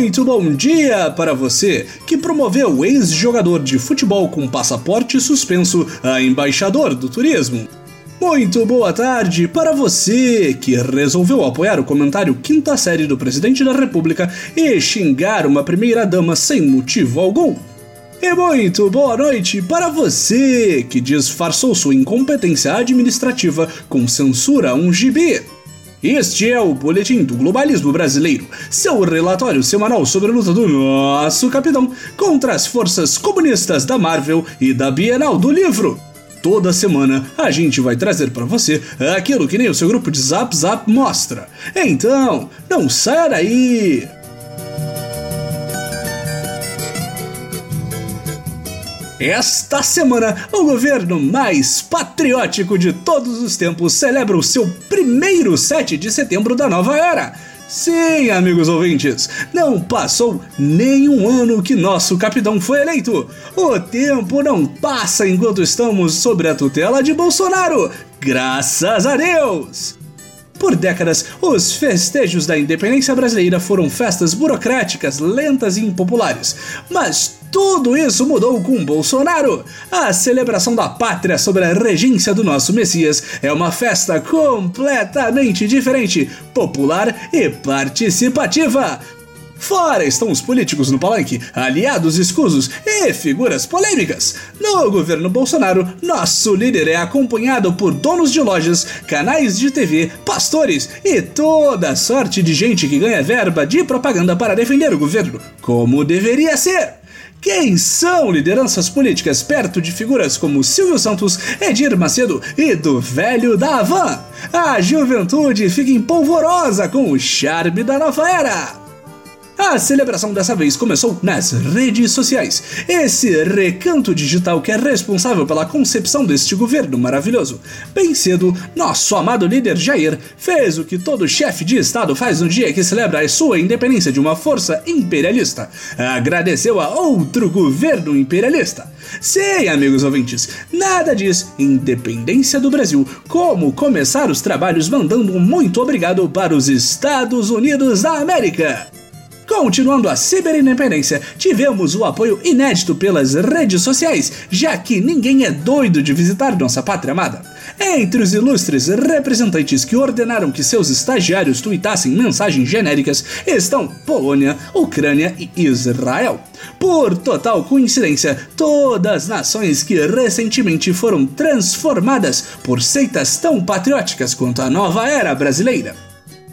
Muito bom dia para você que promoveu o ex-jogador de futebol com passaporte suspenso a embaixador do turismo. Muito boa tarde para você que resolveu apoiar o comentário quinta série do presidente da República e xingar uma primeira-dama sem motivo algum. E muito boa noite para você que disfarçou sua incompetência administrativa com censura a um gibi. Este é o Boletim do Globalismo Brasileiro, seu relatório semanal sobre a luta do nosso capitão contra as forças comunistas da Marvel e da Bienal do Livro. Toda semana a gente vai trazer para você aquilo que nem o seu grupo de Zap Zap mostra. Então, não saia daí! Esta semana, o governo mais patriótico de todos os tempos celebra o seu primeiro 7 de setembro da nova era. Sim, amigos ouvintes, não passou nenhum ano que nosso capitão foi eleito. O tempo não passa enquanto estamos sob a tutela de Bolsonaro. Graças a Deus! Por décadas, os festejos da independência brasileira foram festas burocráticas, lentas e impopulares. Mas tudo isso mudou com Bolsonaro. A celebração da pátria sob a regência do nosso Messias é uma festa completamente diferente, popular e participativa. Fora estão os políticos no palanque, aliados escusos e figuras polêmicas. No governo Bolsonaro, nosso líder é acompanhado por donos de lojas, canais de TV, pastores e toda sorte de gente que ganha verba de propaganda para defender o governo, como deveria ser. Quem são lideranças políticas perto de figuras como Silvio Santos, Edir Macedo e do velho da Havan? A juventude fica empolvorosa com o charme da nova era. A celebração dessa vez começou nas redes sociais. Esse recanto digital que é responsável pela concepção deste governo maravilhoso. Bem cedo, nosso amado líder Jair fez o que todo chefe de Estado faz no dia que celebra a sua independência de uma força imperialista. Agradeceu a outro governo imperialista. Sim, amigos ouvintes, nada diz independência do Brasil. Como começar os trabalhos mandando muito obrigado para os Estados Unidos da América. Continuando a ciberindependência, tivemos o apoio inédito pelas redes sociais, já que ninguém é doido de visitar nossa pátria amada. Entre os ilustres representantes que ordenaram que seus estagiários tuitassem mensagens genéricas estão Polônia, Ucrânia e Israel. Por total coincidência, todas nações que recentemente foram transformadas por seitas tão patrióticas quanto a nova era brasileira.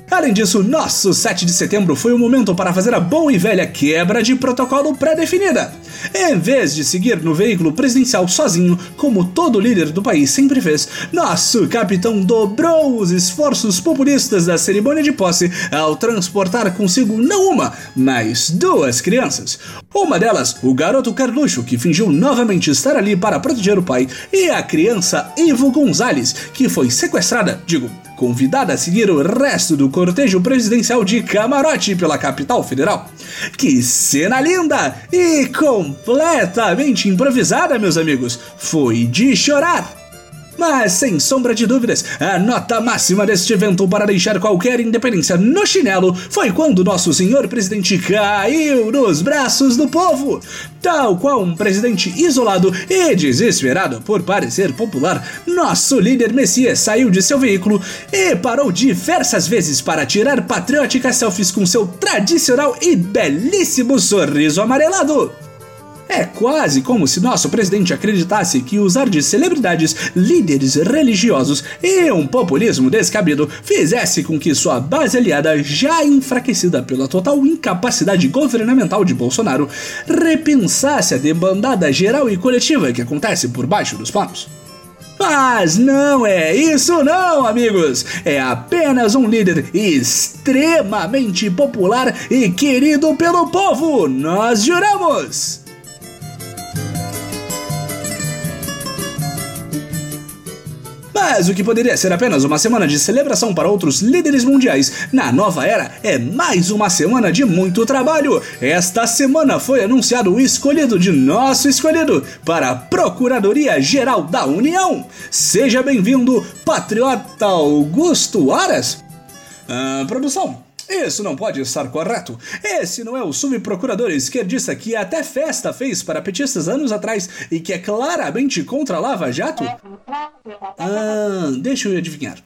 Além disso, nosso 7 de setembro foi o momento para fazer a boa e velha quebra de protocolo pré-definida. Em vez de seguir no veículo presidencial sozinho, como todo líder do país sempre fez, nosso capitão dobrou os esforços populistas da cerimônia de posse ao transportar consigo não uma, mas duas crianças. Uma delas, o garoto Carluxo, que fingiu novamente estar ali para proteger o pai, e a criança Ivo Gonzalez, que foi sequestrada, digo, convidada a seguir o resto do cortejo presidencial de camarote pela capital federal. Que cena linda e completamente improvisada, meus amigos! Foi de chorar! Mas, sem sombra de dúvidas, a nota máxima deste evento para deixar qualquer independência no chinelo foi quando nosso senhor presidente caiu nos braços do povo. Tal qual um presidente isolado e desesperado por parecer popular, nosso líder Messias saiu de seu veículo e parou diversas vezes para tirar patrióticas selfies com seu tradicional e belíssimo sorriso amarelado. É quase como se nosso presidente acreditasse que usar de celebridades, líderes religiosos e um populismo descabido fizesse com que sua base aliada, já enfraquecida pela total incapacidade governamental de Bolsonaro, repensasse a debandada geral e coletiva que acontece por baixo dos panos. Mas não é isso não, amigos! É apenas um líder extremamente popular e querido pelo povo, nós juramos! Mas o que poderia ser apenas uma semana de celebração para outros líderes mundiais, na nova era é mais uma semana de muito trabalho. Esta semana foi anunciado o escolhido de nosso escolhido para a Procuradoria Geral da União. Seja bem-vindo, patriota Augusto Aras. Ah, produção, Isso não pode estar correto. Esse não é o subprocurador esquerdista que até festa fez para petistas anos atrás e que é claramente contra Lava Jato? Ah, deixa eu adivinhar.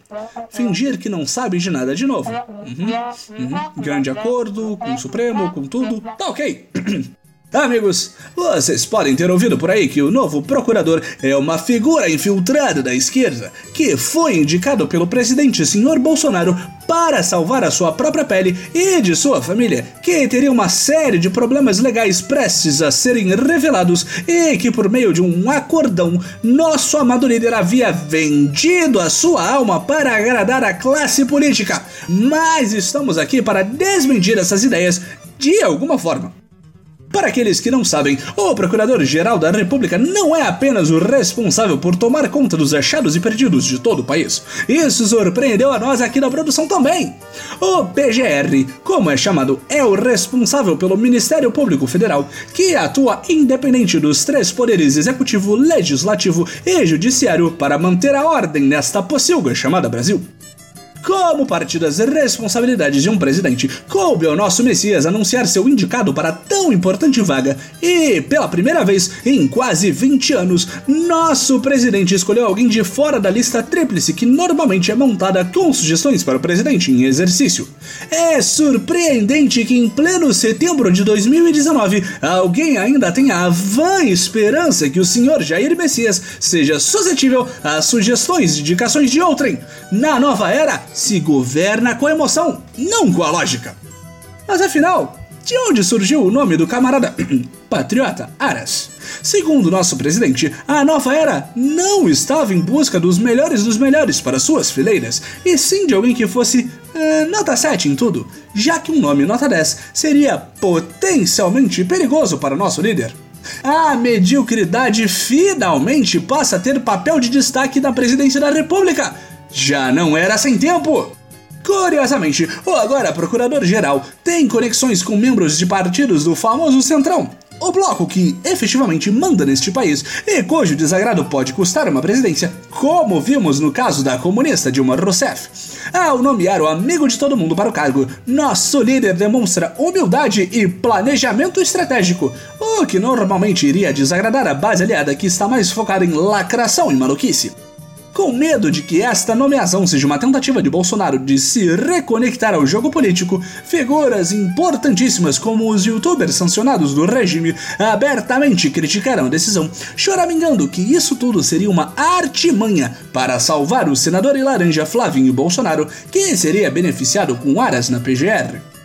Fingir que não sabe de nada de novo. Uhum, uhum. Grande acordo com o Supremo, com tudo. Tá ok. Amigos, vocês podem ter ouvido por aí que o novo procurador é uma figura infiltrada da esquerda que foi indicado pelo presidente senhor Bolsonaro para salvar a sua própria pele e de sua família, que teria uma série de problemas legais prestes a serem revelados e que por meio de um acordão, nosso amado líder havia vendido a sua alma para agradar a classe política. Mas estamos aqui para desmentir essas ideias de alguma forma. Para aqueles que não sabem, o Procurador-Geral da República não é apenas o responsável por tomar conta dos achados e perdidos de todo o país. Isso surpreendeu a nós aqui na produção também. O PGR, como é chamado, é o responsável pelo Ministério Público Federal, que atua independente dos três poderes executivo, legislativo e judiciário para manter a ordem nesta pocilga chamada Brasil. Como parte das responsabilidades de um presidente, coube ao nosso Messias anunciar seu indicado para tão importante vaga. E, pela primeira vez em quase 20 anos, nosso presidente escolheu alguém de fora da lista tríplice que normalmente é montada com sugestões para o presidente em exercício. É surpreendente que em pleno setembro de 2019 alguém ainda tenha a vã esperança que o senhor Jair Messias seja suscetível às sugestões e indicações de outrem. Na nova era, se governa com emoção, não com a lógica. Mas afinal, de onde surgiu o nome do camarada patriota Aras? Segundo nosso presidente, a nova era não estava em busca dos melhores dos melhores para suas fileiras, e sim de alguém que fosse eh, nota 7 em tudo, já que um nome nota 10 seria potencialmente perigoso para nosso líder. A mediocridade finalmente passa a ter papel de destaque na presidência da República já não era sem tempo. Curiosamente, o agora procurador-geral tem conexões com membros de partidos do famoso Centrão, o bloco que efetivamente manda neste país e cujo desagrado pode custar uma presidência, como vimos no caso da comunista Dilma Rousseff. Ao nomear o amigo de todo mundo para o cargo, nosso líder demonstra humildade e planejamento estratégico, o que normalmente iria desagradar a base aliada que está mais focada em lacração e maluquice. Com medo de que esta nomeação seja uma tentativa de Bolsonaro de se reconectar ao jogo político, figuras importantíssimas como os youtubers sancionados do regime abertamente criticaram a decisão, choramingando que isso tudo seria uma artimanha para salvar o senador e laranja Flavinho Bolsonaro, que seria beneficiado com aras na PGR.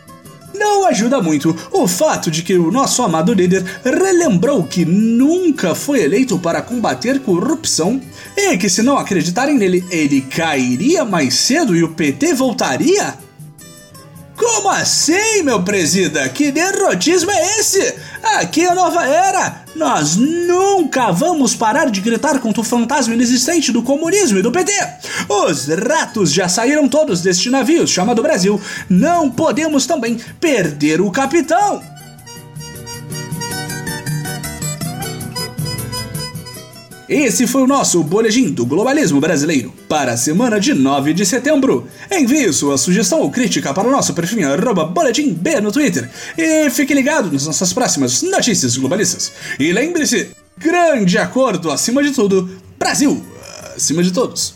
Ajuda muito o fato de que o nosso amado líder relembrou que nunca foi eleito para combater corrupção e que, se não acreditarem nele, ele cairia mais cedo e o PT voltaria? Como assim, meu presida? Que derrotismo é esse? Aqui é a nova era! Nós nunca vamos parar de gritar contra o fantasma inexistente do comunismo e do PT! Os ratos já saíram todos deste navio chamado Brasil. Não podemos também perder o capitão! Esse foi o nosso boletim do globalismo brasileiro para a semana de 9 de setembro. Envie sua sugestão ou crítica para o nosso perfil boletimb no Twitter e fique ligado nas nossas próximas notícias globalistas. E lembre-se, grande acordo acima de tudo, Brasil acima de todos.